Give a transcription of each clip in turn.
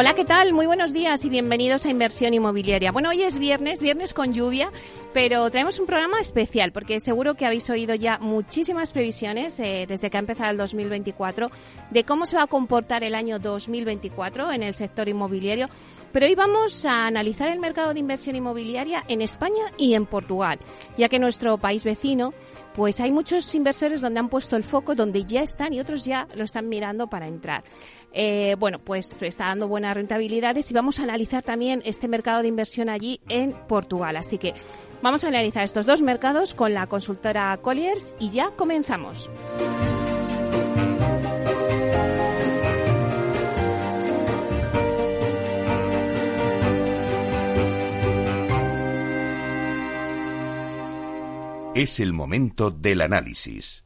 Hola, ¿qué tal? Muy buenos días y bienvenidos a Inversión Inmobiliaria. Bueno, hoy es viernes, viernes con lluvia, pero traemos un programa especial porque seguro que habéis oído ya muchísimas previsiones eh, desde que ha empezado el 2024 de cómo se va a comportar el año 2024 en el sector inmobiliario. Pero hoy vamos a analizar el mercado de inversión inmobiliaria en España y en Portugal, ya que nuestro país vecino pues hay muchos inversores donde han puesto el foco, donde ya están y otros ya lo están mirando para entrar. Eh, bueno, pues está dando buenas rentabilidades y vamos a analizar también este mercado de inversión allí en Portugal. Así que vamos a analizar estos dos mercados con la consultora Colliers y ya comenzamos. Es el momento del análisis.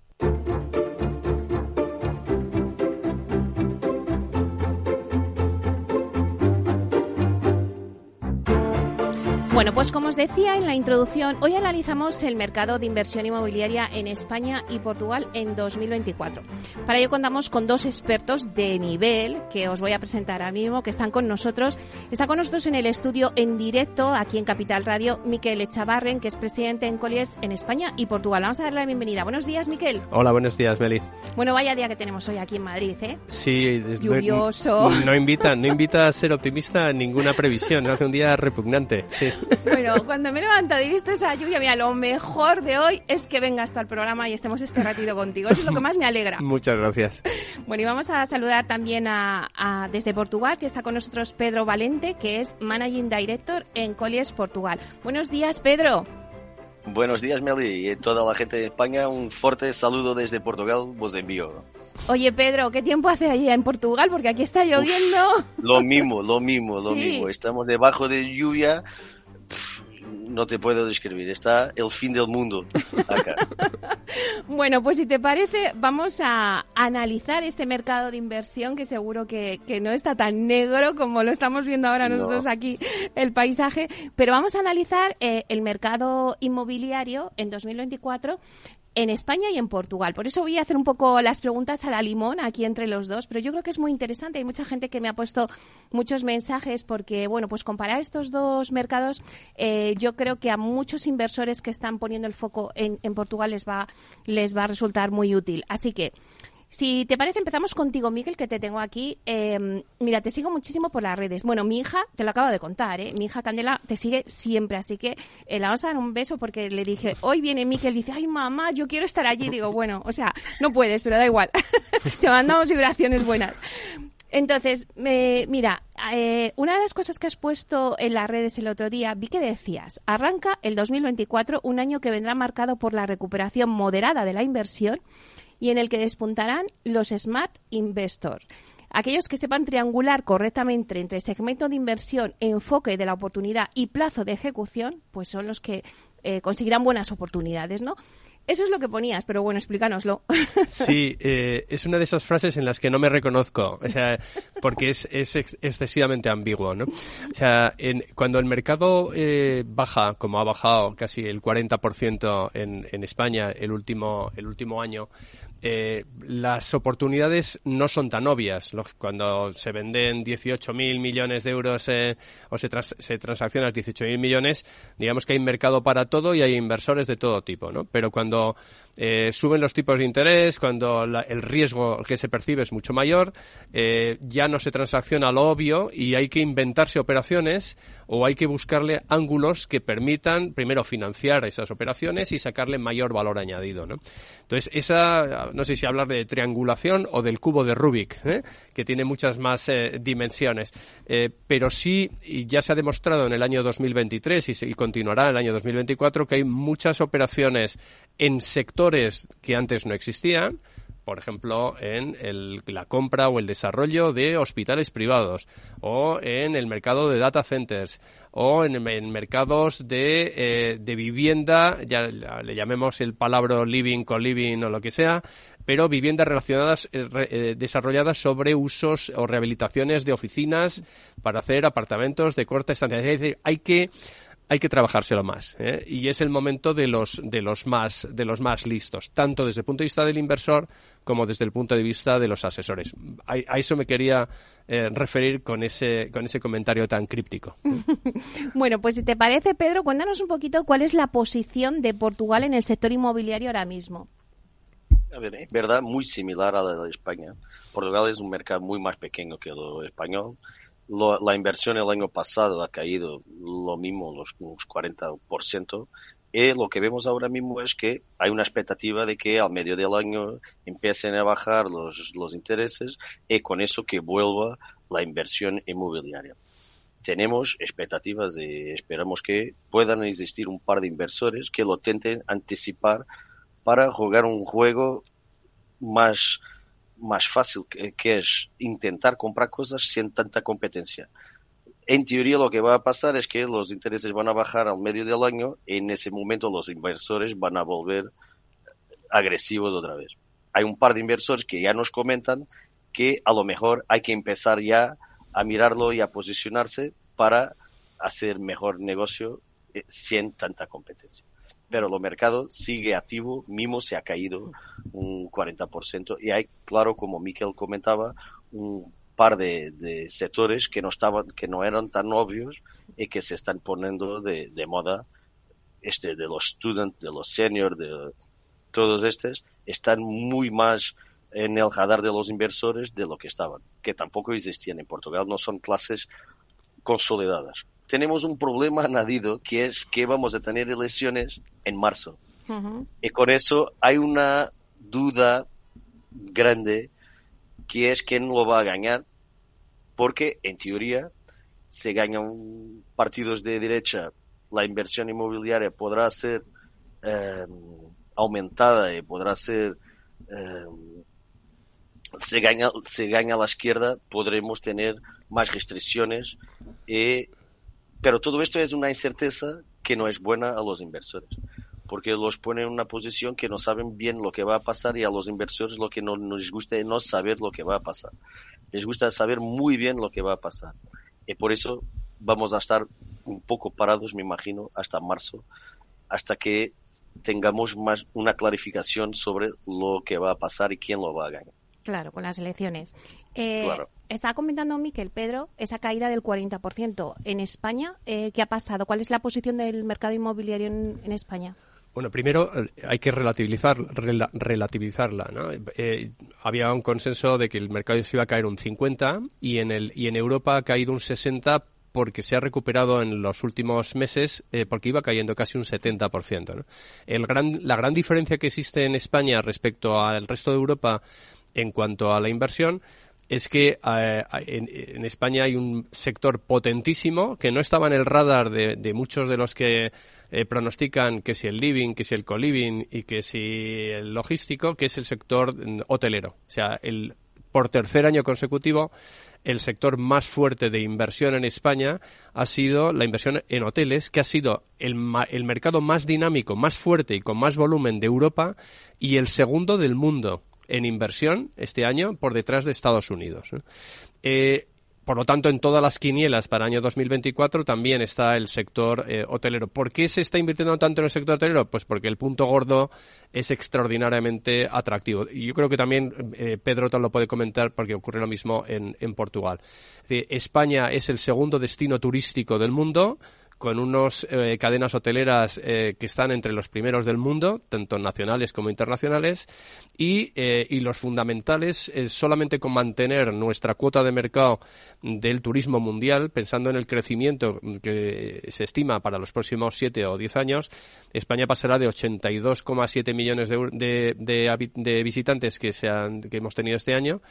Bueno, pues como os decía en la introducción, hoy analizamos el mercado de inversión inmobiliaria en España y Portugal en 2024. Para ello contamos con dos expertos de nivel que os voy a presentar ahora mismo, que están con nosotros. Está con nosotros en el estudio en directo, aquí en Capital Radio, Miquel Echavarren, que es presidente en Colliers en España y Portugal. Vamos a darle la bienvenida. Buenos días, Miquel. Hola, buenos días, Meli. Bueno, vaya día que tenemos hoy aquí en Madrid, ¿eh? Sí, lluvioso. No, no, invita, no invita a ser optimista a ninguna previsión. Hace un día repugnante. Sí. Bueno, cuando me he levantado y he visto esa lluvia, mira, lo mejor de hoy es que vengas tú al programa y estemos este ratito contigo. Eso es lo que más me alegra. Muchas gracias. Bueno, y vamos a saludar también a, desde Portugal, que está con nosotros Pedro Valente, que es Managing Director en Colliers Portugal. Buenos días, Pedro. Buenos días, Meli, y a toda la gente de España. Un fuerte saludo desde Portugal, vos envío. Oye, Pedro, ¿qué tiempo hace allí en Portugal? Porque aquí está lloviendo. lo mismo, lo mismo, lo mismo. Estamos debajo de lluvia no te puedo describir, está el fin del mundo acá. bueno, pues si te parece, vamos a analizar este mercado de inversión que seguro que, no está tan negro como lo estamos viendo ahora nosotros aquí, el paisaje, pero vamos a analizar eh, el mercado inmobiliario en 2024 en España y en Portugal. Por eso voy a hacer un poco las preguntas a la limón aquí entre los dos, pero yo creo que es muy interesante. Hay mucha gente que me ha puesto muchos mensajes porque, bueno, pues comparar estos dos mercados, eh, yo creo que a muchos inversores que están poniendo el foco en, en Portugal les va, les va a resultar muy útil. Así que si te parece, empezamos contigo, Miguel, que te tengo aquí. Em, mira, te sigo muchísimo por las redes. Bueno, mi hija, te lo acabo de contar, ¿eh? Mi hija Candela te sigue siempre, así que eh, la vamos a dar un beso porque le dije, hoy viene Miguel, dice, ay mamá, yo quiero estar allí. Digo, bueno, o sea, no puedes, pero da igual. te mandamos vibraciones buenas. Entonces, mira, eh, una de las cosas que has puesto en las redes el otro día, vi que decías, arranca el 2024, un año que vendrá marcado por la recuperación moderada de la inversión y en el que despuntarán los Smart Investors. Aquellos que sepan triangular correctamente entre segmento de inversión, enfoque de la oportunidad y plazo de ejecución, pues son los que eh, conseguirán buenas oportunidades, ¿no? Eso es lo que ponías, pero bueno, explícanoslo. Sí, eh, es una de esas frases en las que no me reconozco, o sea, porque es, es excesivamente ambiguo, ¿no? O sea, en, cuando el mercado eh, baja, como ha bajado casi el 40% en, en España el último, el último año, eh, las oportunidades no son tan obvias. Cuando se venden 18.000 millones de euros eh, o se, se transaccionan 18.000 millones, digamos que hay mercado para todo y hay inversores de todo tipo, ¿no? Pero cuando eh, suben los tipos de interés, cuando el riesgo que se percibe es mucho mayor, eh, ya no se transacciona lo obvio y hay que inventarse operaciones o hay que buscarle ángulos que permitan primero financiar esas operaciones y sacarle mayor valor añadido. ¿no? Entonces, esa, no sé si hablar de triangulación o del cubo de Rubik, ¿eh? que tiene muchas más dimensiones, pero sí, y ya se ha demostrado en el año 2023 y, y continuará en el año 2024 que hay muchas operaciones en sectores que antes no existían, por ejemplo, en la compra o el desarrollo de hospitales privados, o en el mercado de data centers, o en, mercados de, eh, vivienda, ya le llamemos el palabra living, co-living o lo que sea, pero viviendas relacionadas, eh, eh, desarrolladas sobre usos o rehabilitaciones de oficinas para hacer apartamentos de corta estancia. Es decir, hay que hay que trabajárselo más. ¿eh? Y es el momento de los, de, los más, de los más listos, tanto desde el punto de vista del inversor como desde el punto de vista de los asesores. A, eso me quería eh, referir con ese, con ese comentario tan críptico. bueno, pues si te parece, Pedro, cuéntanos un poquito cuál es la posición de Portugal en el sector inmobiliario ahora mismo. A ver, en verdad, muy similar a la de España. Portugal es un mercado muy más pequeño que el español. La inversión el año pasado ha caído lo mismo, los, los 40%. Y lo que vemos ahora mismo es que hay una expectativa de que al medio del año empiecen a bajar los, los intereses y con eso que vuelva la inversión inmobiliaria. Tenemos expectativas de, esperamos que puedan existir un par de inversores que lo intenten anticipar para jugar un juego más, más fácil, que, que es intentar comprar cosas sin tanta competencia en teoría lo que va a pasar es que los intereses van a bajar al medio del año y en ese momento los inversores van a volver agresivos otra vez. Hay un par de inversores que ya nos comentan que a lo mejor hay que empezar ya a mirarlo y a posicionarse para hacer mejor negocio eh, sin tanta competencia. Pero el mercado sigue activo, mismo se ha caído un 40% y hay, claro, como Miquel comentaba, un par de, sectores que no estaban, que no eran tan obvios y que se están poniendo de, moda, este, de los students, de los seniors, de todos estos, están muy más en el radar de los inversores de lo que estaban, que tampoco existían en Portugal, no son clases consolidadas. Tenemos un problema añadido que es que vamos a tener elecciones en marzo. Y con eso hay una duda grande que es quién lo va a ganar, porque en teoría se ganan partidos de derecha, la inversión inmobiliaria podrá ser em, aumentada y podrá ser em, se gana se gana a la izquierda podremos tener más restricciones y, pero todo esto es una incerteza que no es buena a los inversores porque los pone en una posición que no saben bien lo que va a pasar y a los inversores lo que no nos gusta es no saber lo que va a pasar. Les gusta saber muy bien lo que va a pasar. Y por eso vamos a estar un poco parados, me imagino, hasta marzo, hasta que tengamos más una clarificación sobre lo que va a pasar y quién lo va a ganar. Claro, con las elecciones. Eh, Estaba comentando Miquel, Pedro, esa caída del 40% en España. Eh, ¿Qué ha pasado? ¿Cuál es la posición del mercado inmobiliario en España? Bueno, primero eh, hay que relativizar, relativizarla. ¿no? Eh, había un consenso de que el mercado se iba a caer un 50 y en, el, y en Europa ha caído un 60 porque se ha recuperado en los últimos meses eh, porque iba cayendo casi un 70%. ¿no? El gran, la gran diferencia que existe en España respecto al resto de Europa en cuanto a la inversión es que en, España hay un sector potentísimo que no estaba en el radar de muchos de los que eh, pronostican que si el living, que si el co-living y que si el logístico, que es el sector mm, hotelero. O sea, el, por tercer año consecutivo, el sector más fuerte de inversión en España ha sido la inversión en hoteles, que ha sido el, el mercado más dinámico, más fuerte y con más volumen de Europa y el segundo del mundo en inversión este año por detrás de Estados Unidos. Eh, por lo tanto, en todas las quinielas para el año 2024 también está el sector eh, hotelero. ¿Por qué se está invirtiendo tanto en el sector hotelero? Pues porque el punto gordo es extraordinariamente atractivo. Y yo creo que también eh, Pedro te lo puede comentar porque ocurre lo mismo en, en Portugal. España es el segundo destino turístico del mundo con unas eh, cadenas hoteleras eh, que están entre los primeros del mundo, tanto nacionales como internacionales, y, eh, y los fundamentales es solamente con mantener nuestra cuota de mercado del turismo mundial, pensando en el crecimiento que se estima para los próximos siete o diez años, España pasará de 82,7 millones de, de, de, visitantes que, se han, que hemos tenido este año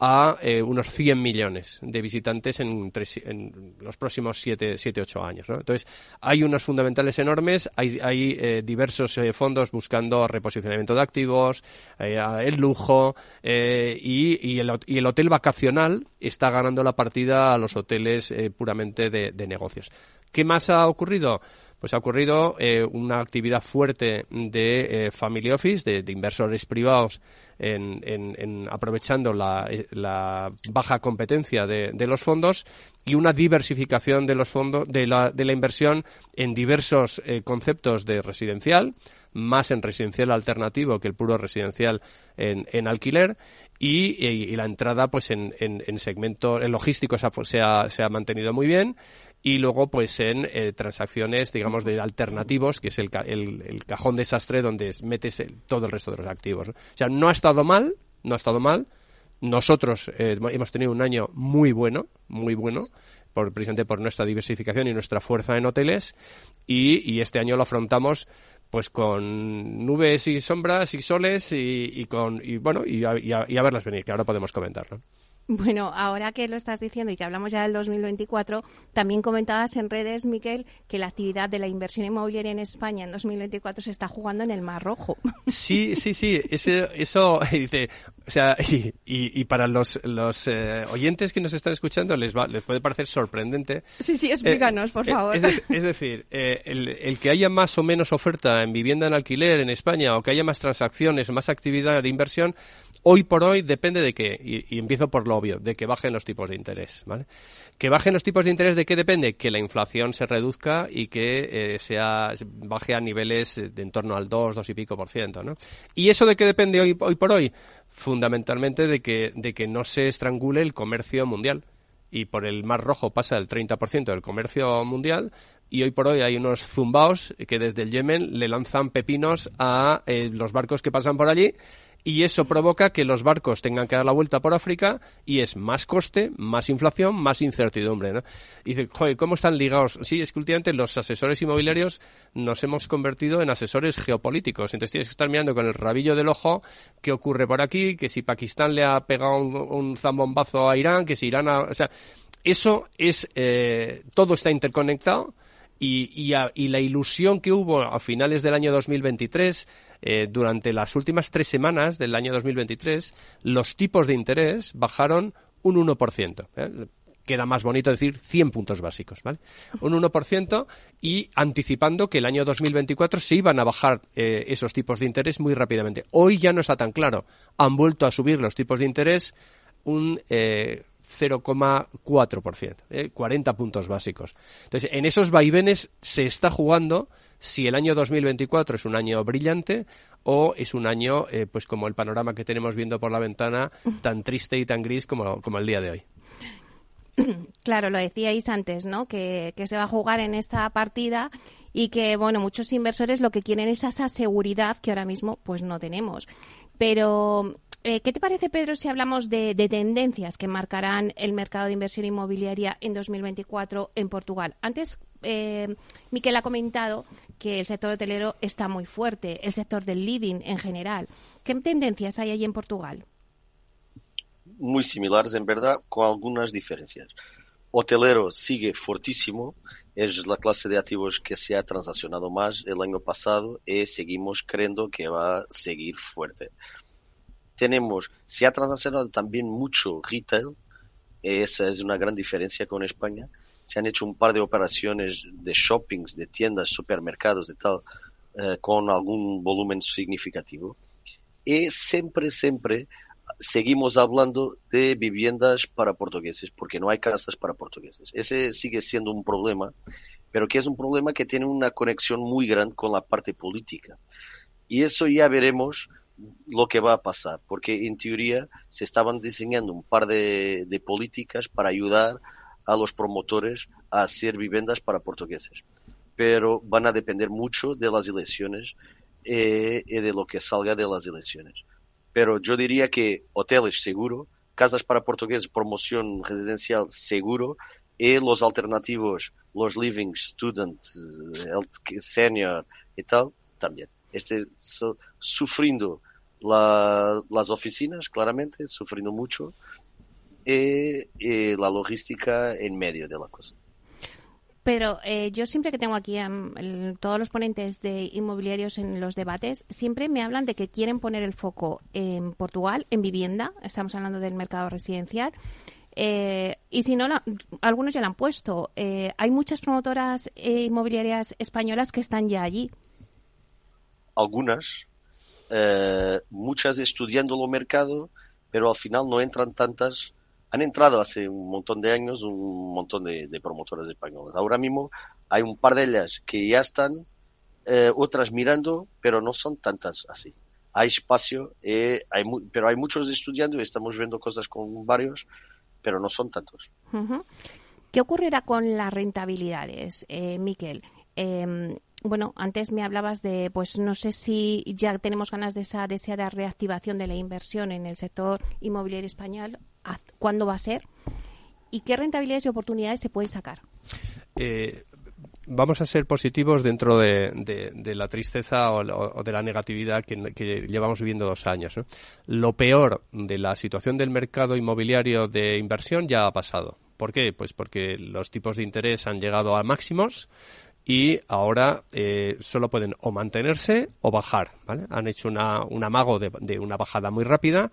a unos 100 millones de visitantes en, en los próximos siete, siete ocho años. ¿no? Entonces, hay unos fundamentales enormes, hay, eh, diversos eh, fondos buscando reposicionamiento de activos, eh, el lujo y, el, hotel vacacional está ganando la partida a los hoteles puramente de, negocios. ¿Qué más ha ocurrido? Pues ha ocurrido eh, una actividad fuerte de eh, family office, de, inversores privados, en, aprovechando la, baja competencia de, los fondos y una diversificación de los fondos de la, de la inversión en diversos conceptos de residencial, más en residencial alternativo que el puro residencial en, alquiler y, la entrada pues en, en, segmento en logístico se ha, se ha, mantenido muy bien y luego pues en eh, transacciones digamos de alternativos que es el, el, cajón desastre donde metes todo el resto de los activos o sea no ha estado mal no ha estado mal. Nosotros eh, hemos tenido un año muy bueno muy bueno por, precisamente por nuestra diversificación y nuestra fuerza en hoteles y, y este año lo afrontamos pues con nubes y sombras y soles y, con y bueno y a, y a verlas venir que ahora podemos comentarlo bueno, ahora que lo estás diciendo y que hablamos ya del 2024, también comentabas en redes, Miquel, que la actividad de la inversión inmobiliaria en España en 2024 se está jugando en el Mar Rojo. Sí, sí, sí. eso dice, o sea, y, y, para los, los eh, oyentes que nos están escuchando les, va, les puede parecer sorprendente. Sí, sí, explícanos, por eh, favor. Es, es decir, eh, el, el que haya más o menos oferta en vivienda en alquiler en España o que haya más transacciones, más actividad de inversión, hoy por hoy depende de qué, y, empiezo por lo obvio, de que bajen los tipos de interés, ¿vale? Que bajen los tipos de interés de qué depende, que la inflación se reduzca y que eh, sea baje a niveles de en torno al 2, 2 y pico por ciento, ¿no? ¿Y eso de qué depende hoy, hoy por hoy? Fundamentalmente de que, de que no se estrangule el comercio mundial y por el Mar Rojo pasa el 30% del comercio mundial y hoy por hoy hay unos zumbaos que desde el Yemen le lanzan pepinos a eh, los barcos que pasan por allí y eso provoca que los barcos tengan que dar la vuelta por África y es más coste, más inflación, más incertidumbre. ¿no? Y dice, joder, ¿cómo están ligados? Sí, es que últimamente los asesores inmobiliarios nos hemos convertido en asesores geopolíticos. Entonces tienes que estar mirando con el rabillo del ojo qué ocurre por aquí, que si Pakistán le ha pegado un, zambombazo a Irán, que si Irán ha... O sea, eso es... Eh, todo está interconectado y, y, y la ilusión que hubo a finales del año 2023 eh, durante las últimas tres semanas del año 2023 los tipos de interés bajaron un 1%. ¿eh? Queda más bonito decir 100 puntos básicos, ¿vale? Un 1% y anticipando que el año 2024 se iban a bajar eh, esos tipos de interés muy rápidamente. Hoy ya no está tan claro. Han vuelto a subir los tipos de interés un 0,4%, 40 puntos básicos. Entonces, en esos vaivenes se está jugando si el año 2024 es un año brillante o es un año, eh, pues como el panorama que tenemos viendo por la ventana, tan triste y tan gris como, como el día de hoy. Claro, lo decíais antes, ¿no? Que, que, se va a jugar en esta partida y que, bueno, muchos inversores lo que quieren es esa seguridad que ahora mismo pues no tenemos. Pero eh, ¿Qué te parece, Pedro, si hablamos de, tendencias que marcarán el mercado de inversión inmobiliaria en 2024 en Portugal? Antes, eh, Miquel ha comentado que el sector hotelero está muy fuerte, el sector del living en general. ¿Qué tendencias hay allí en Portugal? Muy similares, en verdad, con algunas diferencias. Hotelero sigue fortísimo, es la clase de activos que se ha transaccionado más el año pasado y seguimos creyendo que va a seguir fuerte tenemos, se ha transaccionado también mucho retail, esa es una gran diferencia con España. Se han hecho un par de operaciones de shoppings, de tiendas, supermercados, de tal, eh, con algún volumen significativo. Y siempre, siempre seguimos hablando de viviendas para portugueses, porque no hay casas para portugueses. Ese sigue siendo un problema, pero que es un problema que tiene una conexión muy grande con la parte política. Y eso ya veremos lo que va a pasar, porque en teoría se estaban diseñando un par de, políticas para ayudar a los promotores a hacer viviendas para portugueses, pero van a depender mucho de las elecciones eh, y de lo que salga de las elecciones. Pero yo diría que hoteles seguro, casas para portugueses, promoción residencial seguro, y los alternativos, los living, student, eh, senior y tal, también. Este, sufriendo las oficinas, claramente, sufriendo mucho, y, la logística en medio de la cosa. Pero eh, yo siempre que tengo aquí a todos los ponentes de inmobiliarios en los debates, siempre me hablan de que quieren poner el foco en Portugal, en vivienda, estamos hablando del mercado residencial, Eh, y si no, algunos ya la han puesto. Eh, hay muchas promotoras inmobiliarias españolas que están ya allí. Algunas, muchas estudiando el mercado, pero al final no entran tantas. Han entrado hace un montón de años un montón de, de promotoras españolas. Ahora mismo hay un par de ellas que ya están, otras mirando, pero no son tantas así hay espacio, eh, pero hay muchos estudiando y estamos viendo cosas con varios, pero no son tantos. ¿Qué ocurrirá con las rentabilidades, eh, Miquel? Em, bueno, antes me hablabas de, pues no sé si ya tenemos ganas de esa deseada reactivación de la inversión en el sector inmobiliario español. ¿Cuándo va a ser? ¿Y qué rentabilidades y oportunidades se pueden sacar? Eh, vamos a ser positivos dentro de, la tristeza o, de la negatividad que, llevamos viviendo dos años. Lo peor de la situación del mercado inmobiliario de inversión ya ha pasado. ¿Por qué? Pues porque los tipos de interés han llegado a máximos y ahora eh, solo pueden o mantenerse o bajar. Han hecho una, un amago de, una bajada muy rápida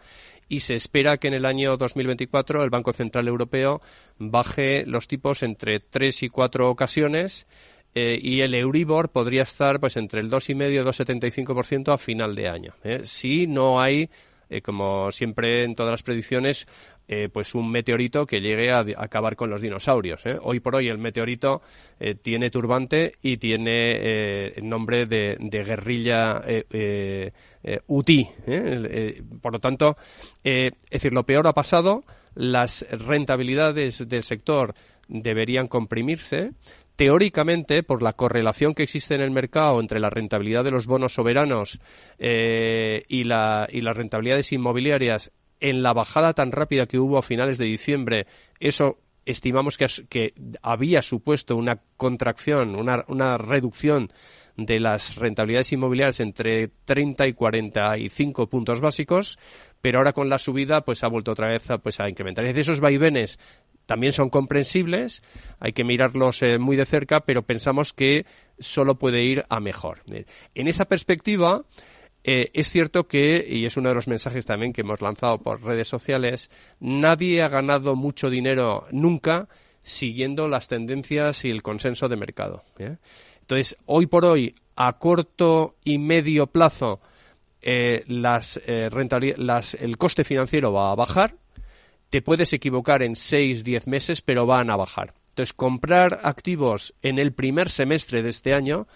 y se espera que en el año 2024 el Banco Central Europeo baje los tipos entre tres y cuatro ocasiones eh, y el Euribor podría estar pues entre el 2,5 y 2,75% a final de año. ¿eh? Si no hay, eh, como siempre en todas las predicciones, pues un meteorito que llegue a, acabar con los dinosaurios. Hoy por hoy el meteorito tiene turbante y tiene nombre de, de guerrilla UTI. por lo tanto, es decir, lo peor ha pasado, las rentabilidades del sector deberían comprimirse teóricamente, por la correlación que existe en el mercado entre la rentabilidad de los bonos soberanos eh, y, la, y las rentabilidades inmobiliarias, en la bajada tan rápida que hubo a finales de diciembre, eso estimamos que, había supuesto una contracción, una, una reducción de las rentabilidades inmobiliarias entre 30 y 45 puntos básicos, pero ahora con la subida pues ha vuelto otra vez a, pues a incrementar. Es de esos vaivenes también son comprensibles, hay que mirarlos eh, muy de cerca, pero pensamos que solo puede ir a mejor. Eh, en esa perspectiva, eh, es cierto que, y es uno de los mensajes también que hemos lanzado por redes sociales, nadie ha ganado mucho dinero nunca siguiendo las tendencias y el consenso de mercado. Entonces, hoy por hoy, a corto y medio plazo, las, las, el coste financiero va a bajar, te puedes equivocar en 6, 10 meses, pero van a bajar. Entonces, comprar activos en el primer semestre de este año,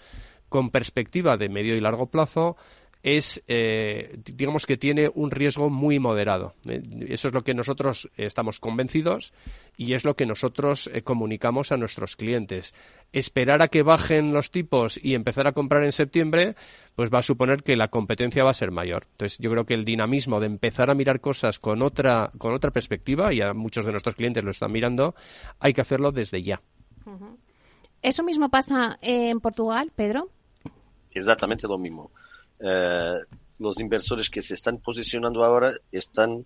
con perspectiva de medio y largo plazo, es, eh, digamos que tiene un riesgo muy moderado. Eh, eso es lo que nosotros estamos convencidos y es lo que nosotros eh, comunicamos a nuestros clientes. Esperar a que bajen los tipos y empezar a comprar en septiembre, pues va a suponer que la competencia va a ser mayor. Entonces, yo creo que el dinamismo de empezar a mirar cosas con otra, con otra perspectiva, y a muchos de nuestros clientes lo están mirando, hay que hacerlo desde ya. ¿Eso mismo pasa en Portugal, Pedro? Exactamente lo mismo. Eh, los inversores que se están posicionando ahora están,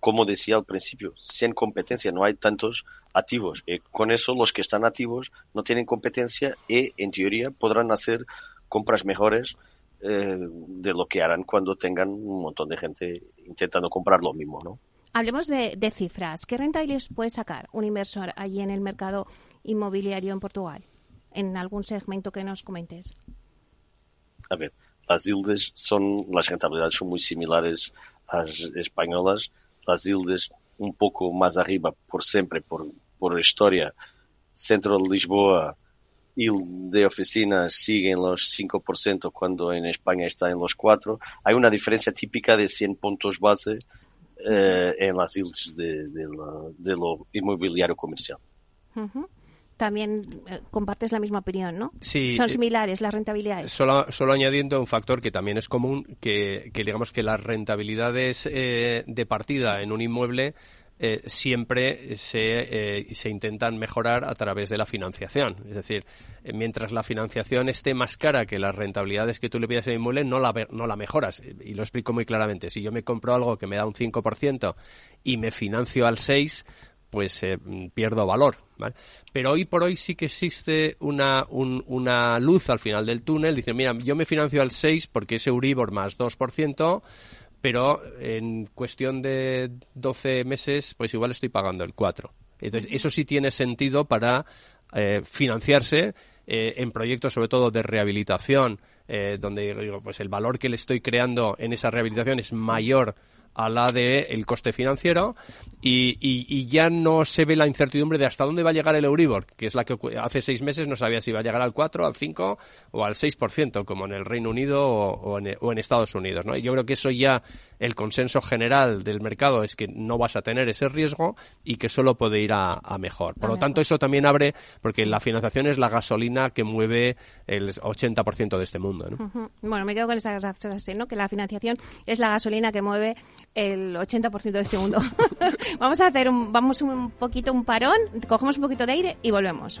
como decía al principio, sin competencia, no hay tantos activos. Y con eso los que están activos no tienen competencia y en teoría podrán hacer compras mejores eh, de lo que harán cuando tengan un montón de gente intentando comprar lo mismo, ¿no? Hablemos de, de cifras. ¿Qué rentabilidad puede sacar un inversor allí en el mercado inmobiliario en Portugal? En algún segmento que nos comentes. A ver, las ildes son, las rentabilidades son muy similares a las españolas. Las ildes un poco arriba por siempre, por, por historia. Centro de Lisboa y de oficina siguen los 5% cuando en España está en los 4%. Hay una diferencia típica de 100 puntos base eh, en las ildes de, de, lo inmobiliario comercial también eh, compartes la misma opinión, ¿no? Sí. Son eh, similares las rentabilidades. Solo, solo añadiendo un factor que también es común, que, digamos que las rentabilidades eh, de partida en un inmueble siempre se, se, intentan mejorar a través de la financiación. Es decir, mientras la financiación esté más cara que las rentabilidades que tú le pides al inmueble, no la, no la mejoras. Y lo explico muy claramente. Si yo me compro algo que me da un 5% y me financio al 6%, pues eh, pierdo valor. Pero hoy por hoy sí que existe una, una luz al final del túnel. Dice, mira, yo me financio al 6 porque es Euribor más 2%, pero en cuestión de 12 meses, pues igual estoy pagando el 4. Entonces, eso sí tiene sentido para eh, financiarse eh, en proyectos, sobre todo de rehabilitación, eh, donde digo, pues el valor que le estoy creando en esa rehabilitación es mayor a la del el coste financiero y, y, ya no se ve la incertidumbre de hasta dónde va a llegar el Euribor, que es la que hace seis meses no sabía si iba a llegar al 4, al 5 o al 6%, como en el Reino Unido o, en, o en, Estados Unidos. ¿no? Y yo creo que eso ya, el consenso general del mercado es que no vas a tener ese riesgo y que solo puede ir a, mejor. Por lo tanto, eso también abre, porque la financiación es la gasolina que mueve el 80% de este mundo. ¿no? Bueno, me quedo con esa frase, ¿no? que la financiación es la gasolina que mueve el 80% de este mundo. vamos a hacer un, vamos un poquito un parón, cogemos un poquito de aire y volvemos.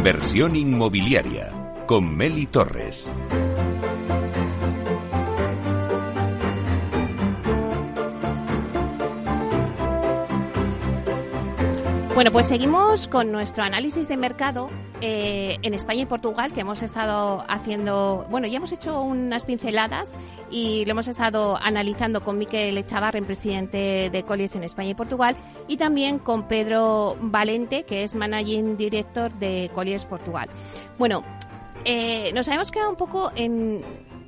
Inversión inmobiliaria con Meli Torres. Bueno, pues seguimos con nuestro análisis de mercado eh, en España y Portugal, que hemos estado haciendo, bueno, ya hemos hecho unas pinceladas y lo hemos estado analizando con Miquel Echavarren, presidente de Colliers en España y Portugal, y también con Pedro Valente, que es Managing Director de Colliers Portugal. Bueno, eh, nos habíamos quedado un poco en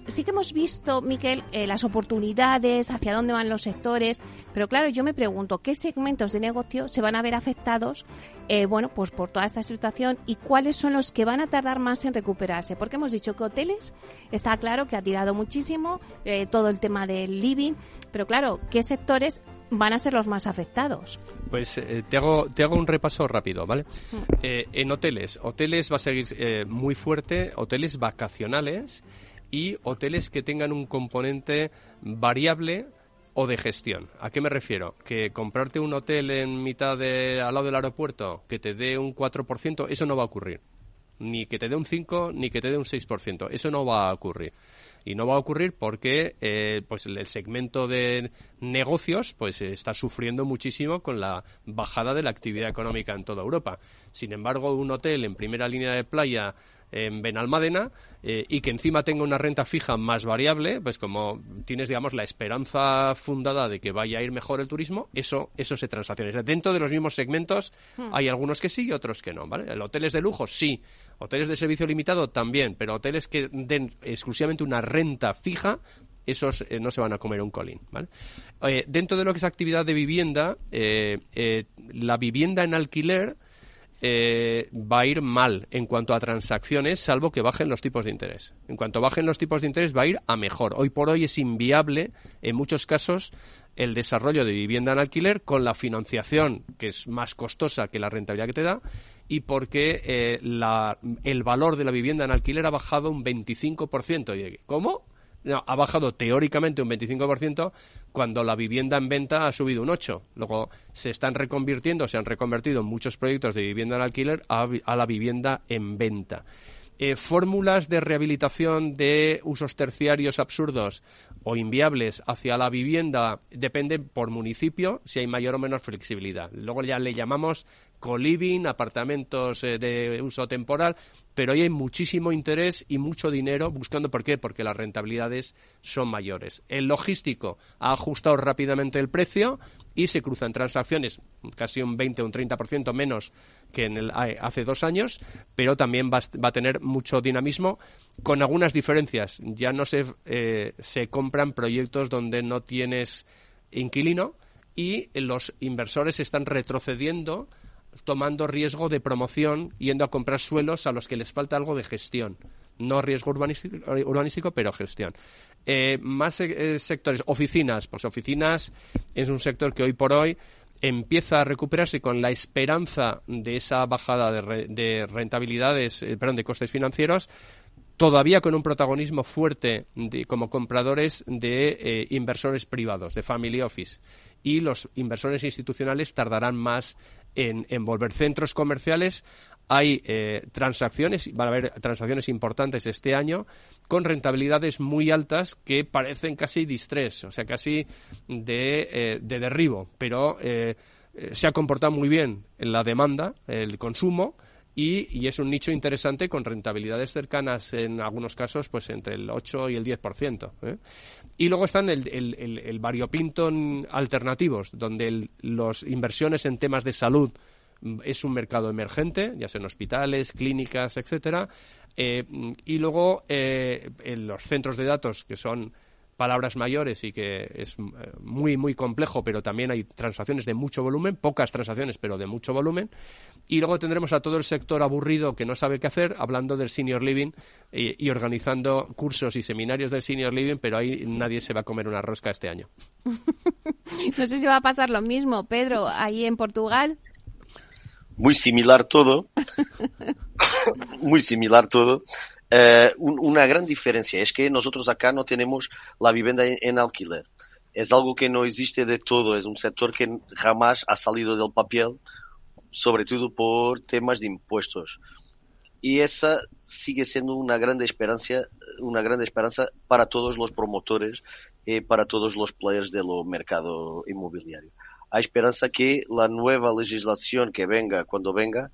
sí que hemos visto, Miquel, eh, las oportunidades, hacia dónde van los sectores, pero claro, yo me pregunto, ¿qué segmentos de negocio se van a ver afectados, eh, bueno, pues por toda esta situación y cuáles son los que van a tardar más en recuperarse? Porque hemos dicho que hoteles, está claro que ha tirado muchísimo, eh, todo el tema del living, pero claro, ¿qué sectores van a ser los más afectados? Pues te, hago, te hago un repaso rápido, ¿vale? Mm. en hoteles, hoteles va a seguir muy fuerte, hoteles vacacionales y hoteles que tengan un componente variable o de gestión. ¿A qué me refiero? Que comprarte un hotel en mitad de al lado del aeropuerto que te dé un 4%, eso no va a ocurrir. Ni que te dé un 5, ni que te dé un 6%. Eso no va a ocurrir. Y no va a ocurrir porque eh, pues el segmento de negocios pues está sufriendo muchísimo con la bajada de la actividad económica en toda Europa. Sin embargo, un hotel en primera línea de playa en Benalmádena eh, y que encima tenga una renta fija más variable, pues como tienes, digamos, la esperanza fundada de que vaya a ir mejor el turismo, eso, eso se transacciona. Dentro de los mismos segmentos hmm. hay algunos que sí y otros que no, ¿vale? hoteles de lujo, sí. Hoteles de servicio limitado también, pero hoteles que den exclusivamente una renta fija, esos eh, no se van a comer un colín. ¿vale? Eh, dentro de lo que es actividad de vivienda, la vivienda en alquiler eh, va a ir mal en cuanto a transacciones, salvo que bajen los tipos de interés. En cuanto bajen los tipos de interés, va a ir a mejor. Hoy por hoy es inviable, en muchos casos, el desarrollo de vivienda en alquiler con la financiación, que es más costosa que la rentabilidad que te da, y porque eh, el valor de la vivienda en alquiler ha bajado un 25%. Y, ¿Cómo? Ha bajado teóricamente un 25% cuando la vivienda en venta ha subido un 8%. Luego se están reconvirtiendo, se han reconvertido muchos proyectos de vivienda en alquiler a, la vivienda en venta. Eh, fórmulas de rehabilitación de usos terciarios absurdos o inviables hacia la vivienda dependen por municipio si hay mayor o menor flexibilidad. Luego ya le llamamos co-living, apartamentos eh, de uso temporal, pero hoy hay muchísimo interés y mucho dinero buscando. ¿Por qué? Porque las rentabilidades son mayores. El logístico ha ajustado rápidamente el precio y se cruzan transacciones casi un 20 o un 30% menos que en el, hace dos años, pero también va, a tener mucho dinamismo con algunas diferencias. Ya no eh, se compran proyectos donde no tienes inquilino y los inversores están retrocediendo tomando riesgo de promoción, yendo a comprar suelos a los que les falta algo de gestión. No riesgo urbanístico, pero gestión. Eh, más eh, sectores, oficinas. Pues oficinas es un sector que hoy por hoy empieza a recuperarse con la esperanza de esa bajada de, rentabilidades, eh, perdón, de costes financieros, todavía con un protagonismo fuerte como compradores de inversores privados, de family office. Y los inversores institucionales tardarán más en envolver centros comerciales. Hay eh, transacciones, van a haber transacciones importantes este año con rentabilidades muy altas que parecen casi distrés, o sea, casi de, eh, de derribo, pero eh, se ha comportado muy bien en la demanda, el consumo, y, es un nicho interesante con rentabilidades cercanas en algunos casos pues entre el 8 y el 10%. ¿eh? Y luego están el, el, el, variopinto alternativos, donde las inversiones en temas de salud mm, es un mercado emergente, ya sea en hospitales, clínicas, etcétera, eh, y luego eh, los centros de datos que son palabras mayores y que es eh, muy, muy complejo, pero también hay transacciones de mucho volumen, pocas transacciones, pero de mucho volumen. Y luego tendremos a todo el sector aburrido que no sabe qué hacer, hablando del senior living y, organizando cursos y seminarios del senior living, pero ahí nadie se va a comer una rosca este año. no sé si va a pasar lo mismo, Pedro, ahí en Portugal. Muy similar todo. muy similar todo. Eh, una gran diferencia es que nosotros acá no tenemos la vivienda en, alquiler. Es algo que no existe de todo, es un sector que jamás ha salido del papel, sobre todo por temas de impuestos. y esa sigue siendo una gran esperanza, una gran esperanza para todos los promotores y para todos los players del mercado inmobiliario. Hay esperanza que la nueva legislación que venga cuando venga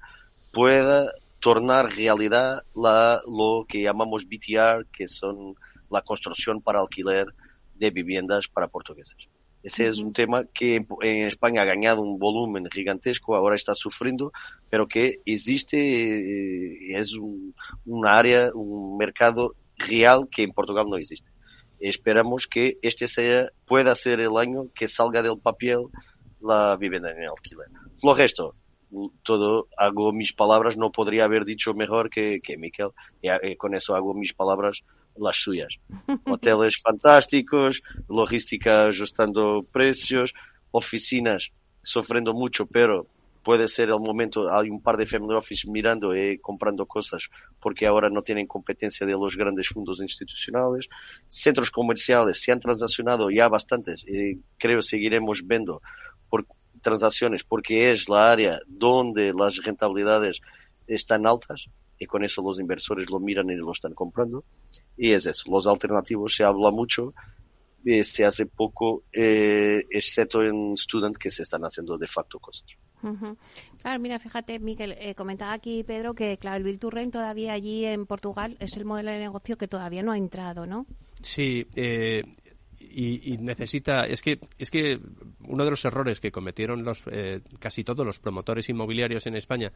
pueda tornar realidad la, lo que llamamos BTR, que son la construcción para alquiler de viviendas para portugueses. Ese es un tema que en España ha ganado un volumen gigantesco, ahora está sufriendo, pero que existe, eh, es un, área, un mercado real que en Portugal no existe. Esperamos que este sea, pueda ser el año que salga del papel la vivienda en alquiler. Lo resto, todo hago mis palabras, no podría haber dicho mejor que, que Miquel, y, y con eso hago mis palabras las suyas. Hoteles fantásticos, logística ajustando precios, oficinas sufriendo mucho, pero puede ser el momento, hay un par de family office mirando y comprando cosas porque ahora no tienen competencia de los grandes fondos institucionales. Centros comerciales se han transaccionado ya bastantes y creo seguiremos viendo transacciones porque es la área donde las rentabilidades están altas y con eso los inversores lo miran y lo están comprando. Y es eso, los alternativos se habla mucho, y se hace poco, eh, excepto en Student, que se están haciendo de facto cosas. Claro, mira, fíjate, Miguel, eh, comentaba aquí Pedro que, claro, el Bill todavía allí en Portugal es el modelo de negocio que todavía no ha entrado, ¿no? Sí, eh, y, necesita es que es que uno de los errores que cometieron los eh, casi todos los promotores inmobiliarios en España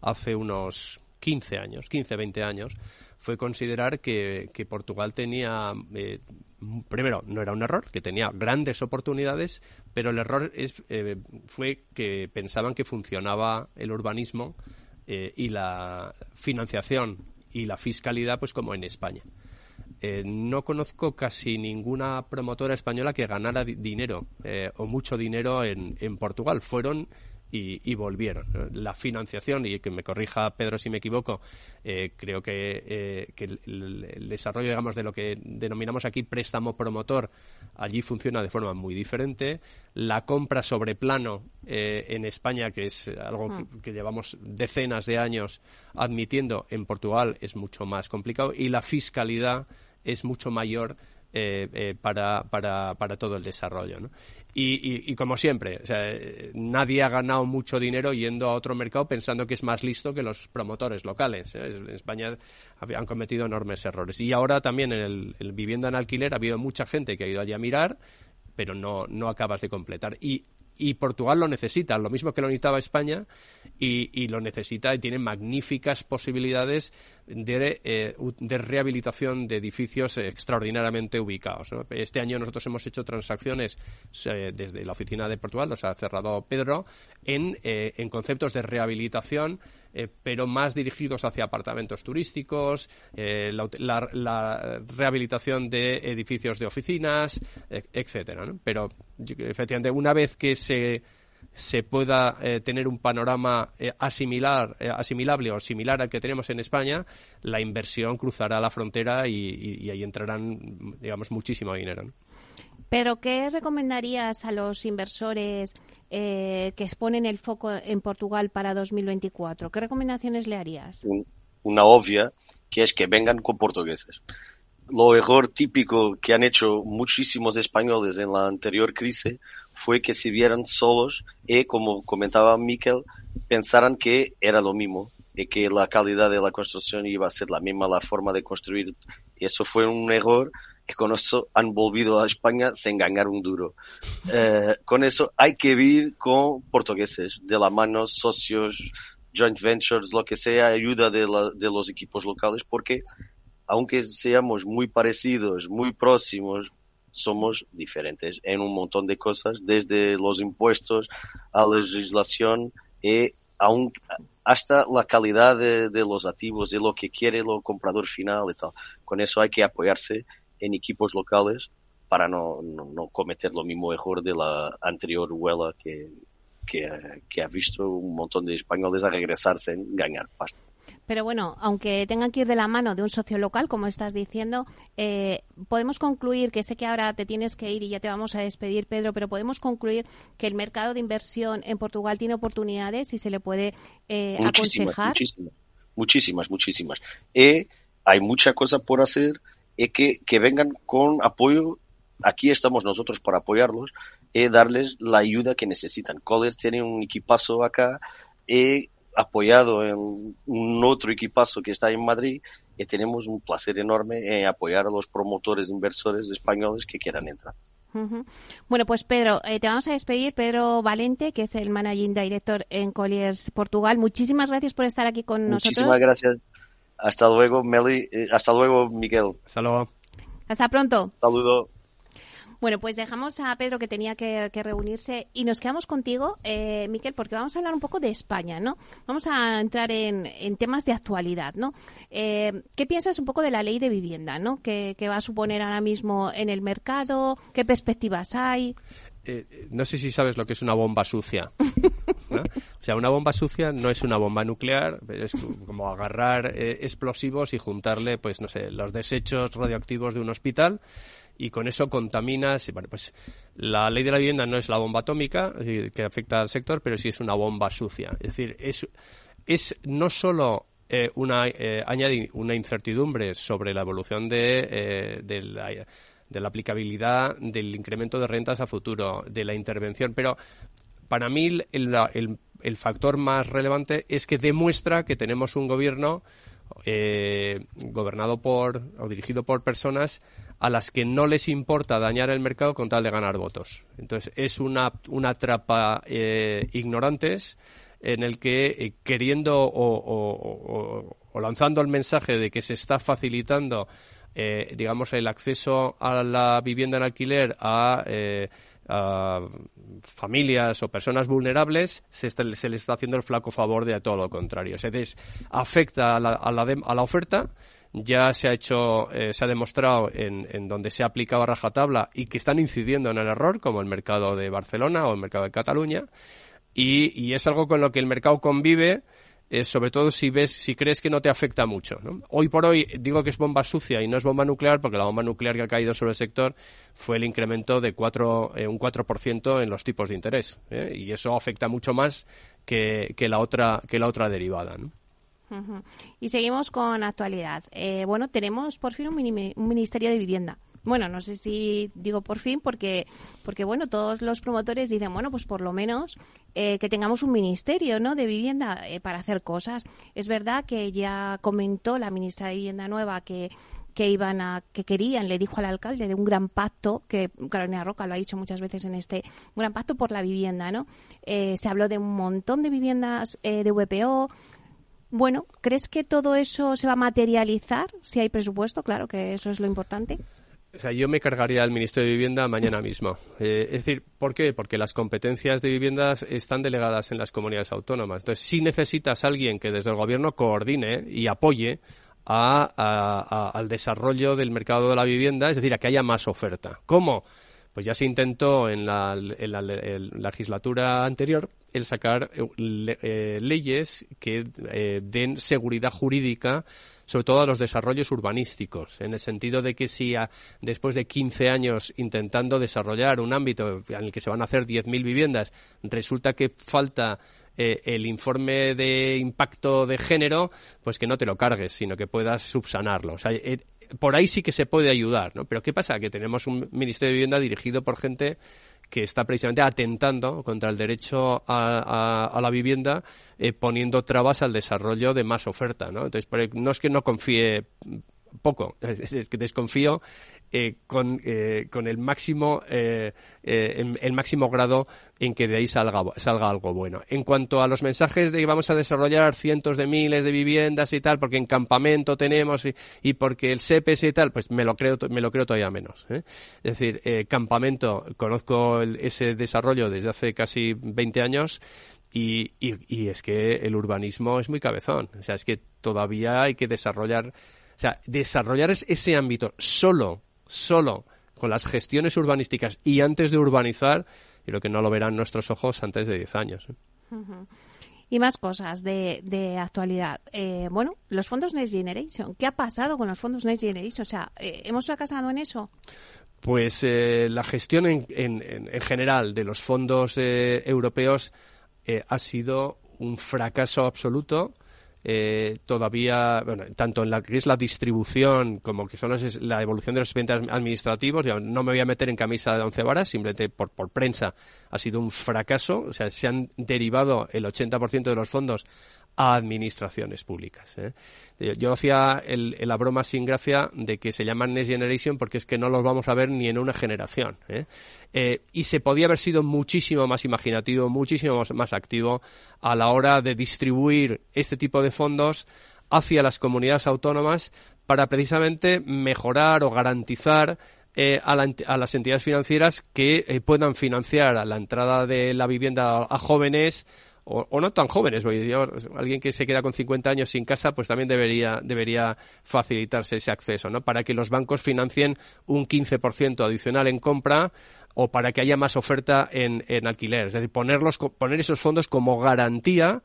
hace unos 15 años, 15, 20 años, fue considerar que, Portugal tenía, eh, primero, no era un error, que tenía grandes oportunidades, pero el error es, eh, fue que pensaban que funcionaba el urbanismo eh, y la financiación y la fiscalidad pues como en España. No conozco casi ninguna promotora española que ganara dinero o mucho dinero en, en Portugal. Fueron y, volvieron. La financiación, y que me corrija Pedro si me equivoco, eh, creo que, eh, el, desarrollo, digamos, de lo que denominamos aquí préstamo promotor, allí funciona de forma muy diferente. La compra sobre plano eh, en España, que es algo hmm. que, llevamos decenas de años admitiendo, en Portugal es mucho más complicado. Y la fiscalidad es mucho mayor para, para, para, todo el desarrollo. ¿no? Y, como siempre, nadie ha ganado mucho dinero yendo a otro mercado pensando que es más listo que los promotores locales. ¿eh? En España han cometido enormes errores. Y ahora también en el, vivienda en alquiler ha habido mucha gente que ha ido allí a mirar, pero no, no acabas de completar. Y y Portugal lo necesita, lo mismo que lo necesitaba España y, lo necesita y tiene magníficas posibilidades de, eh, de rehabilitación de edificios extraordinariamente ubicados. Este año nosotros hemos hecho transacciones eh, desde la oficina de Portugal, nos ha cerrado Pedro, en, eh, en conceptos de rehabilitación eh, pero más dirigidos hacia apartamentos turísticos, eh, la, rehabilitación de edificios de oficinas, e, etcétera. Pero efectivamente, una vez que se se pueda eh, tener un panorama asimilar, asimilable o similar al que tenemos en España, la inversión cruzará la frontera y, ahí entrarán, digamos, muchísimo dinero. Pero, ¿qué recomendarías a los inversores eh, que exponen el foco en Portugal para 2024? ¿Qué recomendaciones le harías? Una obvia, que es que vengan con portugueses. Lo error típico que han hecho muchísimos españoles en la anterior crisis fue que se vieran solos y, como comentaba Miquel, pensaran que era lo mismo y que la calidad de la construcción iba a ser la misma, la forma de construir. Eso fue un error con eso han volvido a España sin ganar un duro. Eh, con eso hay que vivir con portugueses, de la mano, socios, joint ventures, lo que sea, ayuda de, de los equipos locales, porque aunque seamos muy parecidos, muy próximos, somos diferentes en un montón de cosas, desde los impuestos a la legislación y hasta la calidad de, de, los activos y lo que quiere el comprador final y tal. Con eso hay que apoyarse en equipos locales para no, no, cometer lo mismo error de la anterior huela que, que, ha visto un montón de españoles a regresarse en ganar pasta. Pero bueno, aunque tengan que ir de la mano de un socio local, como estás diciendo, eh, podemos concluir, que sé que ahora te tienes que ir y ya te vamos a despedir, Pedro, pero podemos concluir que el mercado de inversión en Portugal tiene oportunidades y se le puede eh, aconsejar. muchísimas, muchísimas. Y hay mucha cosa por hacer y que, que vengan con apoyo. Aquí estamos nosotros para apoyarlos y darles la ayuda que necesitan. Colliers tiene un equipazo acá y apoyado en un otro equipazo que está en Madrid y tenemos un placer enorme en apoyar a los promotores inversores españoles que quieran entrar. Bueno, pues Pedro, eh, te vamos a despedir. Pedro Valente, que es el Managing Director en Colliers Portugal. Muchísimas gracias por estar aquí con nosotros. Muchísimas gracias. Hasta luego, Meli. Eh, hasta luego, Miguel. Hasta luego. Hasta pronto. Saludo. Bueno, pues dejamos a Pedro que tenía que, reunirse y nos quedamos contigo, eh, Miquel, porque vamos a hablar un poco de España, ¿no? Vamos a entrar en, temas de actualidad, ¿no? Eh, ¿Qué piensas un poco de la ley de vivienda, ¿no? ¿Qué, va a suponer ahora mismo en el mercado? ¿Qué perspectivas hay? Eh, no sé si sabes lo que es una bomba sucia. O sea, una bomba sucia no es una bomba nuclear, es como agarrar eh, explosivos y juntarle, pues no sé, los desechos radioactivos de un hospital y con eso contaminas. Pues la ley de la vivienda no es la bomba atómica que afecta al sector, pero sí es una bomba sucia. Es decir, es, es no solo eh, una, eh, añadir una incertidumbre sobre la evolución de, eh, de, la, de la aplicabilidad del incremento de rentas a futuro, de la intervención, pero para mí el, factor más relevante es que demuestra que tenemos un gobierno eh, gobernado por o dirigido por personas a las que no les importa dañar el mercado con tal de ganar votos. Entonces es una, una trapa eh, ignorantes en el que eh, queriendo o, lanzando el mensaje de que se está facilitando eh, digamos el acceso a la vivienda en alquiler a familias o personas vulnerables, se, se le está haciendo el flaco favor de todo lo contrario. Se afecta a la, a la, a la oferta ya se ha hecho, eh, se ha demostrado en, en, donde se ha aplicado a rajatabla y que están incidiendo en el error, como el mercado de Barcelona o el mercado de Cataluña, y, y es algo con lo que el mercado convive eh, sobre todo si ves, si crees que no te afecta mucho. Hoy por hoy digo que es bomba sucia y no es bomba nuclear porque la bomba nuclear que ha caído sobre el sector fue el incremento de cuatro, eh, un 4% en los tipos de interés ¿eh? y eso afecta mucho más que, que, la otra que la otra derivada. Y seguimos con actualidad. bueno, tenemos por fin un, un Ministerio de Vivienda bueno, no sé si digo por fin, porque, porque bueno, todos los promotores dicen, bueno, pues por lo menos eh, que tengamos un ministerio, ¿no? De vivienda eh, para hacer cosas. Es verdad que ya comentó la ministra de Vivienda Nueva que que iban a que querían le dijo al alcalde de un gran pacto que Carolina Roca lo ha dicho muchas veces en este un gran pacto por la vivienda no eh, se habló de un montón de viviendas de VPO bueno crees que todo eso se va a materializar si hay presupuesto claro que eso es lo importante o sea, yo me cargaría al Ministerio de Vivienda mañana mismo. Eh, es decir, ¿por qué? Porque las competencias de viviendas están delegadas en las comunidades autónomas. Entonces, si necesitas a alguien que desde el gobierno coordine y apoye al desarrollo del mercado de la vivienda, es decir, a que haya más oferta. ¿Cómo? Pues ya se intentó en la, legislatura anterior el sacar eh, eh, leyes que den seguridad jurídica sobre todo a los desarrollos urbanísticos, en el sentido de que si después de 15 años intentando desarrollar un ámbito en el que se van a hacer 10.000 viviendas, resulta que falta eh, el informe de impacto de género, pues que no te lo cargues, sino que puedas subsanarlo. O sea, eh, por ahí sí que se puede ayudar, ¿no? Pero ¿qué pasa? Que tenemos un Ministerio de Vivienda dirigido por gente que está precisamente atentando contra el derecho a, la vivienda, eh, poniendo trabas al desarrollo de más oferta. ¿no? Entonces, no es que no confíe poco, es, que desconfío eh, con, eh, con, el máximo eh, el máximo grado en que de ahí salga, salga algo bueno. En cuanto a los mensajes de que vamos a desarrollar cientos de miles de viviendas y tal, porque en campamento tenemos y, porque el SEPES y tal, pues me lo creo, me lo creo todavía menos. Es decir, campamento, conozco ese desarrollo desde hace casi 20 años y, y, es que el urbanismo es muy cabezón. O sea, es que todavía hay que desarrollar, o sea, desarrollar ese ámbito solo, solo con las gestiones urbanísticas y antes de urbanizar, creo que no lo verán nuestros ojos antes de 10 años. ¿eh? Y más cosas de, actualidad. Eh, bueno, los fondos Next Generation. ¿Qué ha pasado con los fondos Next Generation? O sea, eh, ¿hemos fracasado en eso? Pues la gestión en, en, en, general de los fondos europeos eh, ha sido un fracaso absoluto eh, todavía, bueno, tanto en la que es la distribución como que son la evolución de los expedientes administrativos, no me voy a meter en camisa de once varas, simplemente por, por prensa ha sido un fracaso, o sea, se han derivado el 80% de los fondos a administraciones públicas. ¿eh? Yo hacía la broma sin gracia de que se llaman Next Generation porque es que no los vamos a ver ni en una generación. ¿eh? Eh, y se podía haber sido muchísimo más imaginativo, muchísimo más, activo a la hora de distribuir este tipo de fondos hacia las comunidades autónomas para precisamente mejorar o garantizar a, las entidades financieras que puedan financiar la entrada de la vivienda a jóvenes o, no tan jóvenes, porque alguien que se queda con 50 años sin casa, pues también debería, debería facilitarse ese acceso, ¿no? Para que los bancos financien un 15% adicional en compra o para que haya más oferta en, en alquiler. Es decir, ponerlos, poner esos fondos como garantía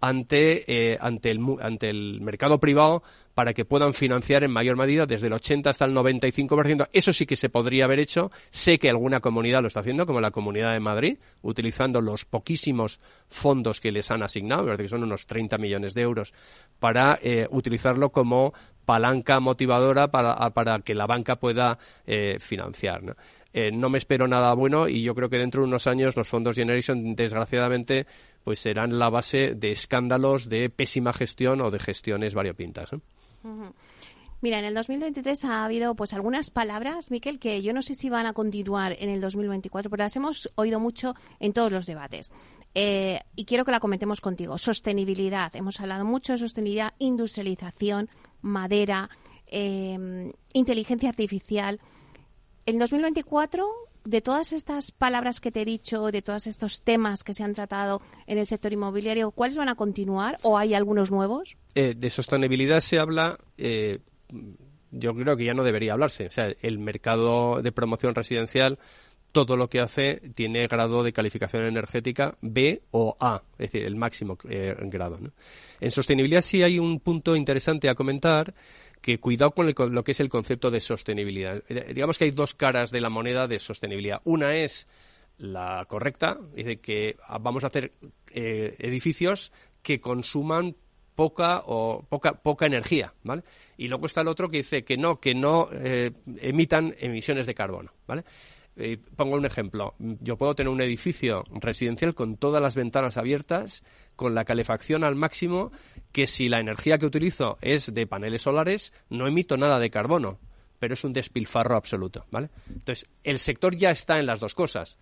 ante, eh, ante, el, ante el mercado privado para que puedan financiar en mayor medida desde el 80 hasta el 95%. Eso sí que se podría haber hecho. Sé que alguna comunidad lo está haciendo, como la Comunidad de Madrid, utilizando los poquísimos fondos que les han asignado, que son unos 30 millones de euros, para eh, utilizarlo como palanca motivadora para, para que la banca pueda eh, financiar. ¿no? No me espero nada bueno y yo creo que dentro de unos años los fondos Generation, desgraciadamente, pues serán la base de escándalos de pésima gestión o de gestiones variopintas. Mira, en el 2023 ha habido pues algunas palabras, Miquel, que yo no sé si van a continuar en el 2024, pero las hemos oído mucho en todos los debates. Eh, y quiero que la comentemos contigo. Sostenibilidad. Hemos hablado mucho de sostenibilidad, industrialización, madera, eh, inteligencia artificial. En 2024 de todas estas palabras que te he dicho, de todos estos temas que se han tratado en el sector inmobiliario, ¿cuáles van a continuar o hay algunos nuevos? Eh, de sostenibilidad se habla, eh, yo creo que ya no debería hablarse. O sea, el mercado de promoción residencial, todo lo que hace tiene grado de calificación energética B o A, es decir, el máximo eh, grado. En sostenibilidad sí hay un punto interesante a comentar que cuidado con, lo que es el concepto de sostenibilidad. Eh, digamos que hay dos caras de la moneda de sostenibilidad. Una es la correcta, dice que vamos a hacer eh, edificios que consuman poca o poca poca energía, ¿vale? Y luego está el otro que dice que no, que no eh, emitan emisiones de carbono, ¿vale? pongo un ejemplo. Yo puedo tener un edificio residencial con todas las ventanas abiertas, con la calefacción al máximo, que si la energía que utilizo es de paneles solares, no emito nada de carbono, pero es un despilfarro absoluto, ¿vale? Entonces, el sector ya está en las dos cosas.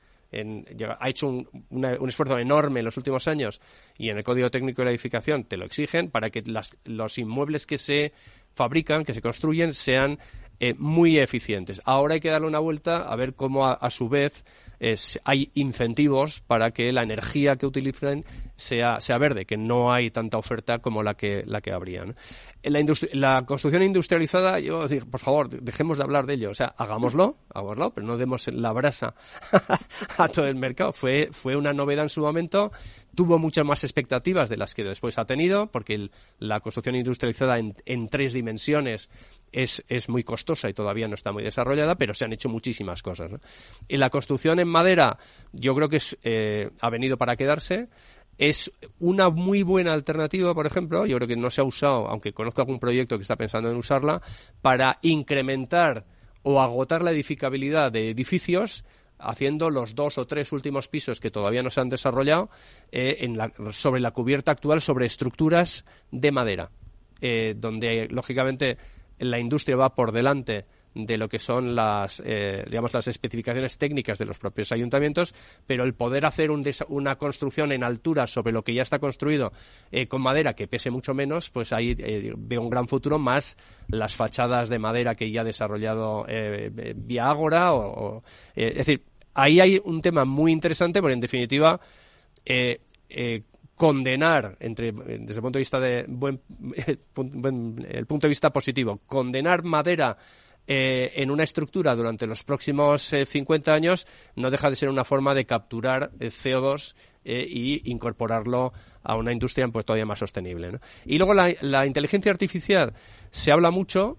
ha hecho un, un, esfuerzo enorme en los últimos años y en el Código Técnico de la Edificación te lo exigen para que los inmuebles que se fabrican, que se construyen, sean eh, muy eficientes. Ahora hay que darle una vuelta a ver cómo a, su vez hay incentivos para que la energía que utilicen sea, sea verde, que no hay tanta oferta como la que, la que habría. En la, la construcción industrializada, yo decir, por favor, dejemos de hablar de ello. O sea, hagámoslo, hagámoslo, pero no demos la brasa a todo el mercado. Fue, fue una novedad en su momento tuvo muchas más expectativas de las que después ha tenido, porque la construcción industrializada en, tres dimensiones es, es, muy costosa y todavía no está muy desarrollada, pero se han hecho muchísimas cosas. Y la construcción en madera, yo creo que eh, ha venido para quedarse. Es una muy buena alternativa, por ejemplo, yo creo que no se ha usado, aunque conozco algún proyecto que está pensando en usarla, para incrementar o agotar la edificabilidad de edificios haciendo los dos o tres últimos pisos que todavía no se han desarrollado eh, sobre la cubierta actual sobre estructuras de madera, eh, donde lógicamente la industria va por delante de lo que son las, eh, digamos, las especificaciones técnicas de los propios ayuntamientos, pero el poder hacer una construcción en altura sobre lo que ya está construido con madera que pese mucho menos, pues ahí veo un gran futuro más las fachadas de madera que ya ha desarrollado vía Ágora o, es decir, ahí hay un tema muy interesante porque en definitiva eh, eh, condenar entre desde el punto de vista de buen, el punto de vista positivo condenar madera eh, en una estructura durante los próximos 50 años no deja de ser una forma de capturar CO2 y incorporarlo a una industria pues, todavía más sostenible. Y luego la inteligencia artificial se habla mucho,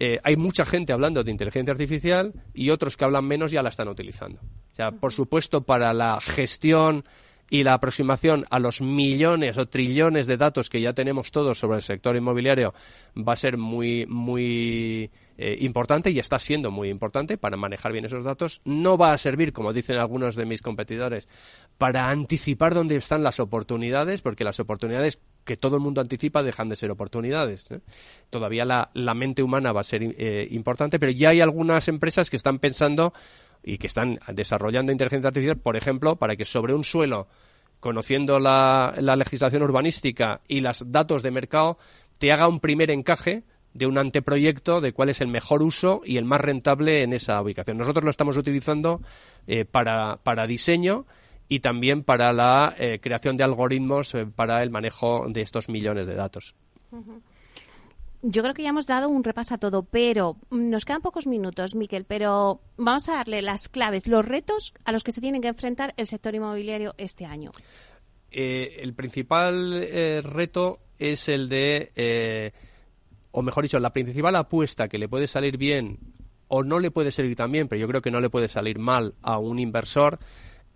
eh, hay mucha gente hablando de inteligencia artificial y otros que hablan menos ya la están utilizando. O sea, por supuesto, para la gestión y la aproximación a los millones o trillones de datos que ya tenemos todos sobre el sector inmobiliario va a ser muy, muy eh, importante y está siendo muy importante para manejar bien esos datos. No va a servir, como dicen algunos de mis competidores, para anticipar dónde están las oportunidades, porque las oportunidades que todo el mundo anticipa dejan de ser oportunidades. Todavía la, mente humana va a ser eh, importante, pero ya hay algunas empresas que están pensando y que están desarrollando inteligencia artificial, por ejemplo, para que sobre un suelo, conociendo la, legislación urbanística y los datos de mercado, te haga un primer encaje de un anteproyecto de cuál es el mejor uso y el más rentable en esa ubicación. Nosotros lo estamos utilizando eh, para, para diseño y también para la eh, creación de algoritmos eh, para el manejo de estos millones de datos. Yo creo que ya hemos dado un repaso a todo, pero nos quedan pocos minutos, Miquel, pero vamos a darle las claves, los retos a los que se tiene que enfrentar el sector inmobiliario este año. Eh, el principal reto es el de, o mejor dicho, la principal apuesta que le puede salir bien o no le puede salir tan bien, pero yo creo que no le puede salir mal a un inversor,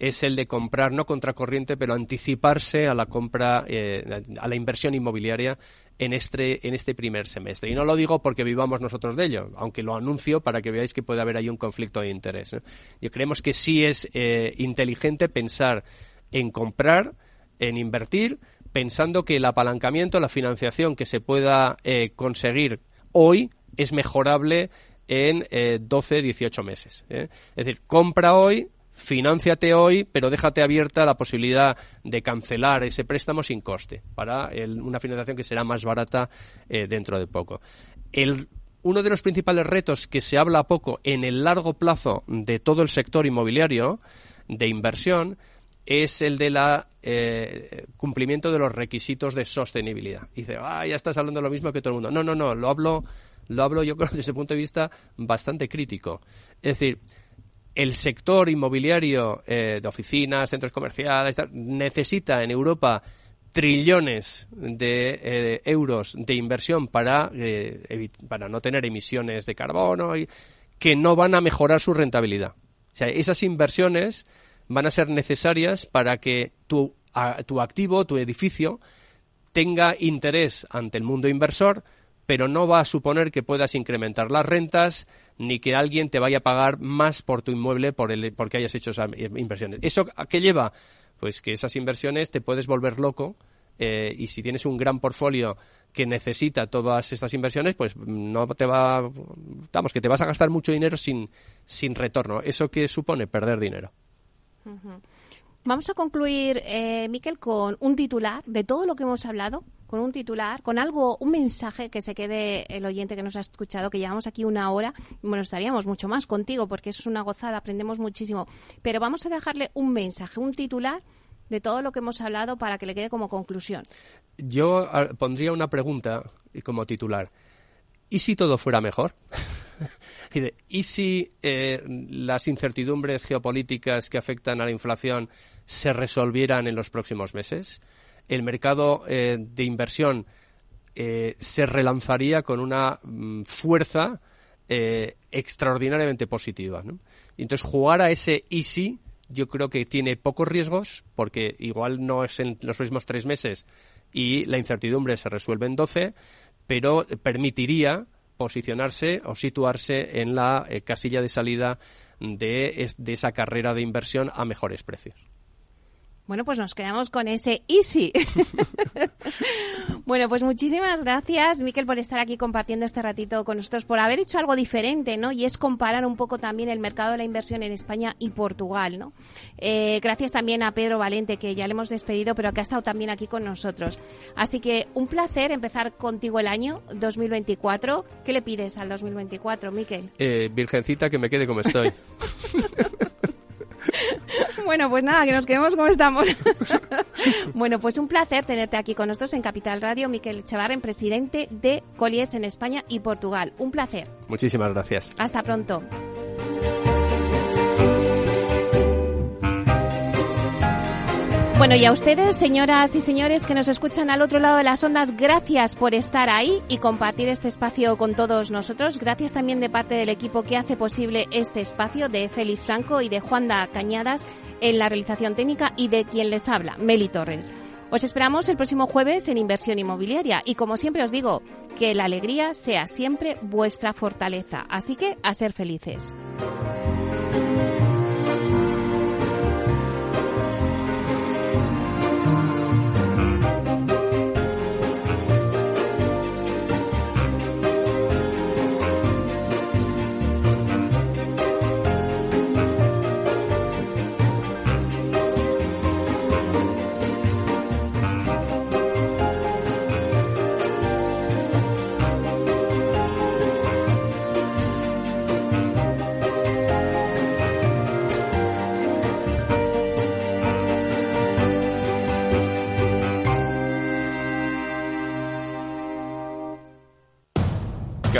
es el de comprar, no contracorriente, pero anticiparse a la compra, eh, a la inversión inmobiliaria en este, en este primer semestre. Y no lo digo porque vivamos nosotros de ello, aunque lo anuncio para que veáis que puede haber ahí un conflicto de interés. Yo creemos que sí es eh, inteligente pensar en comprar, en invertir, pensando que el apalancamiento, la financiación que se pueda eh, conseguir hoy es mejorable en 12, 18 meses. Es decir, compra hoy, financiate hoy, pero déjate abierta la posibilidad de cancelar ese préstamo sin coste para una financiación que será más barata eh, dentro de poco. uno de los principales retos que se habla poco en el largo plazo de todo el sector inmobiliario de inversión es el de la eh, cumplimiento de los requisitos de sostenibilidad. dice, ah, ya estás hablando lo mismo que todo el mundo. No, no, no, lo hablo, lo hablo yo creo desde el punto de vista bastante crítico. Es decir, el sector inmobiliario eh, de oficinas, centros comerciales, necesita en Europa trillones de eh, euros de inversión para, eh, para no tener emisiones de carbono y que no van a mejorar su rentabilidad. O sea, esas inversiones van a ser necesarias para que tu, tu activo, tu edificio, tenga interés ante el mundo inversor, pero no va a suponer que puedas incrementar las rentas ni que alguien te vaya a pagar más por tu inmueble por el, porque hayas hecho esas inversiones. ¿Eso a qué lleva? Pues que esas inversiones te puedes volver loco eh, y si tienes un gran portfolio que necesita todas estas inversiones, pues no te va, vamos, que te vas a gastar mucho dinero sin, sin retorno. ¿Eso qué supone? Perder dinero. Vamos a concluir, eh, Miquel, con un titular de todo lo que hemos hablado, con un titular, con algo, un mensaje que se quede el oyente que nos ha escuchado, que llevamos aquí una hora. Bueno, estaríamos mucho más contigo porque eso es una gozada, aprendemos muchísimo. Pero vamos a dejarle un mensaje, un titular de todo lo que hemos hablado para que le quede como conclusión. Yo pondría una pregunta como titular. ¿Y si todo fuera mejor? ¿Y si eh, las incertidumbres geopolíticas que afectan a la inflación se resolvieran en los próximos meses, el mercado eh, de inversión eh, se relanzaría con una mm, fuerza eh, extraordinariamente positiva. entonces jugar a ese easy yo creo que tiene pocos riesgos porque igual no es en los próximos tres meses y la incertidumbre se resuelve en doce, pero permitiría posicionarse o situarse en la casilla de salida de esa carrera de inversión a mejores precios. Bueno, pues nos quedamos con ese easy. bueno, pues muchísimas gracias, Miquel, por estar aquí compartiendo este ratito con nosotros, por haber hecho algo diferente, ¿no? Y es comparar un poco también el mercado de la inversión en España y Portugal, ¿no? Eh, gracias también a Pedro Valente, que ya le hemos despedido, pero que ha estado también aquí con nosotros. Así que un placer empezar contigo el año 2024. ¿Qué le pides al 2024, Miquel? Eh, virgencita, que me quede como estoy. Bueno, pues nada, que nos quedemos como estamos. bueno, pues un placer tenerte aquí con nosotros en Capital Radio, Miquel Chevarren, presidente de Colies en España y Portugal. Un placer. Muchísimas gracias. Hasta pronto. Bueno, y a ustedes, señoras y señores que nos escuchan al otro lado de las ondas, gracias por estar ahí y compartir este espacio con todos nosotros. Gracias también de parte del equipo que hace posible este espacio, de Félix Franco y de Juanda Cañadas en la realización técnica y de quien les habla, Meli Torres. Os esperamos el próximo jueves en Inversión Inmobiliaria y como siempre os digo, que la alegría sea siempre vuestra fortaleza. Así que a ser felices.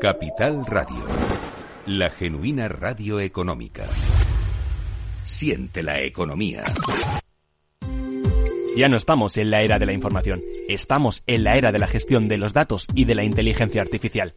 Capital Radio, la genuina radio económica. Siente la economía. Ya no estamos en la era de la información, estamos en la era de la gestión de los datos y de la inteligencia artificial.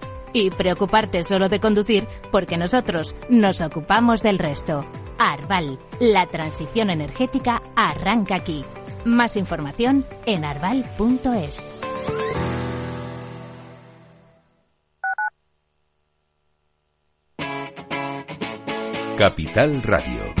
y preocuparte solo de conducir porque nosotros nos ocupamos del resto. Arval, la transición energética arranca aquí. Más información en arval.es. Capital Radio.